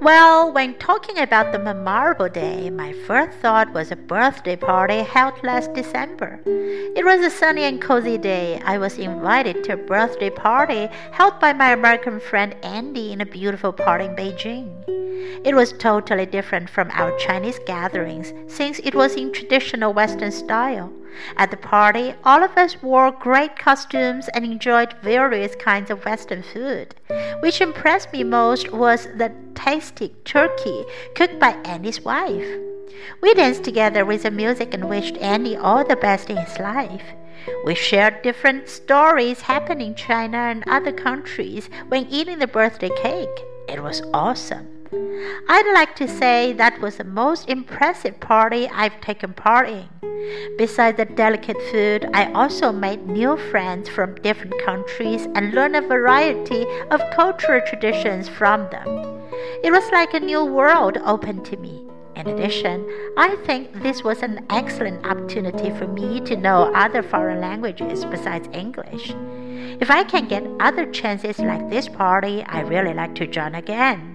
Well, when talking about the memorable day, my first thought was a birthday party held last December. It was a sunny and cozy day. I was invited to a birthday party held by my American friend Andy in a beautiful park in Beijing. It was totally different from our Chinese gatherings since it was in traditional Western style. At the party, all of us wore great costumes and enjoyed various kinds of Western food. Which impressed me most was the tasty turkey cooked by Andy's wife. We danced together with the music and wished Andy all the best in his life. We shared different stories happening in China and other countries when eating the birthday cake. It was awesome. I'd like to say that was the most impressive party I've taken part in. Besides the delicate food, I also made new friends from different countries and learned a variety of cultural traditions from them. It was like a new world opened to me. In addition, I think this was an excellent opportunity for me to know other foreign languages besides English. If I can get other chances like this party, I really like to join again.